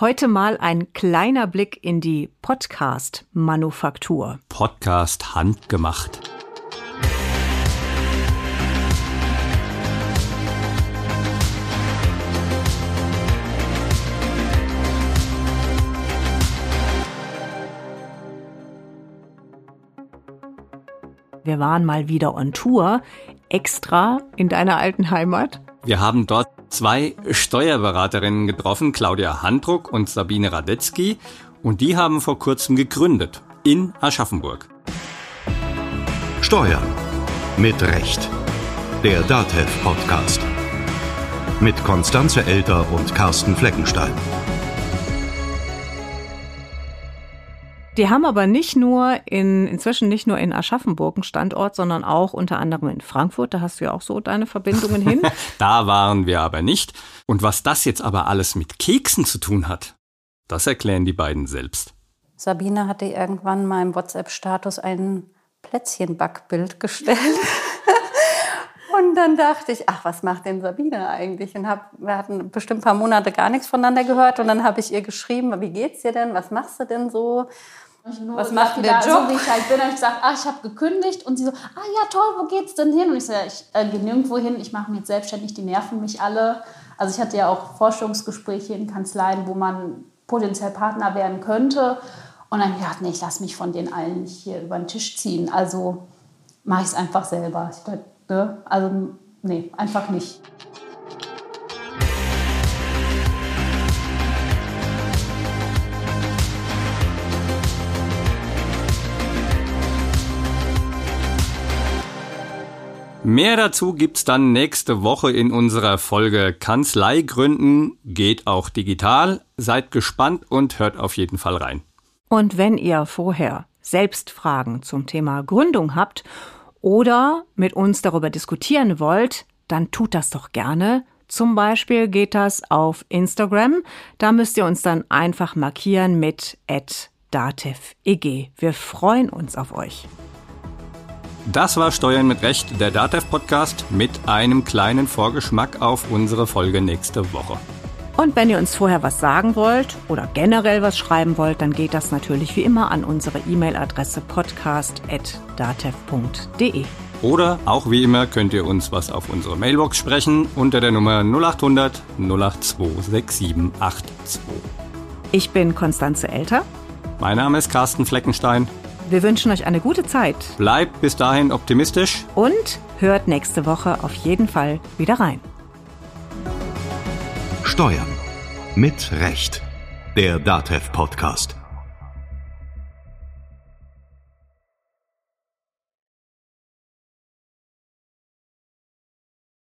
Heute mal ein kleiner Blick in die Podcast-Manufaktur. Podcast handgemacht. Wir waren mal wieder on Tour, extra in deiner alten Heimat. Wir haben dort zwei Steuerberaterinnen getroffen, Claudia Handruck und Sabine Radetzky, und die haben vor kurzem gegründet in Aschaffenburg. Steuern mit Recht. Der DATEV Podcast. Mit Konstanze Elter und Carsten Fleckenstein. Die haben aber nicht nur in, inzwischen nicht nur in Aschaffenburg einen Standort, sondern auch unter anderem in Frankfurt. Da hast du ja auch so deine Verbindungen hin. da waren wir aber nicht. Und was das jetzt aber alles mit Keksen zu tun hat, das erklären die beiden selbst. Sabine hatte irgendwann in meinem WhatsApp-Status ein Plätzchenbackbild gestellt. Und dann dachte ich, ach, was macht denn Sabine eigentlich? Und hab, wir hatten bestimmt ein paar Monate gar nichts voneinander gehört. Und dann habe ich ihr geschrieben, wie geht's dir denn? Was machst du denn so? Was macht der Job? So wie ich halt bin, habe ich gesagt, ah, ich habe gekündigt. Und sie so, ah ja, toll, wo geht's denn hin? Und ich so, ja, ich äh, gehe nirgendwo hin, ich mache mich jetzt selbstständig, die nerven mich alle. Also ich hatte ja auch Forschungsgespräche in Kanzleien, wo man potenziell Partner werden könnte. Und dann gedacht, nee, ich lasse mich von den allen nicht hier über den Tisch ziehen. Also mache ich es einfach selber. Ich, ne? Also nee, einfach nicht. Mehr dazu gibt's dann nächste Woche in unserer Folge Kanzlei gründen geht auch digital. Seid gespannt und hört auf jeden Fall rein. Und wenn ihr vorher selbst Fragen zum Thema Gründung habt oder mit uns darüber diskutieren wollt, dann tut das doch gerne. Zum Beispiel geht das auf Instagram. Da müsst ihr uns dann einfach markieren mit @dateveg. Wir freuen uns auf euch. Das war Steuern mit Recht, der DATEV Podcast mit einem kleinen Vorgeschmack auf unsere Folge nächste Woche. Und wenn ihr uns vorher was sagen wollt oder generell was schreiben wollt, dann geht das natürlich wie immer an unsere E-Mail-Adresse podcast.datev.de. Oder auch wie immer könnt ihr uns was auf unsere Mailbox sprechen unter der Nummer 0800 082 6782. Ich bin Konstanze Elter. Mein Name ist Carsten Fleckenstein. Wir wünschen euch eine gute Zeit. Bleibt bis dahin optimistisch. Und hört nächste Woche auf jeden Fall wieder rein. Steuern mit Recht. Der DATEV Podcast.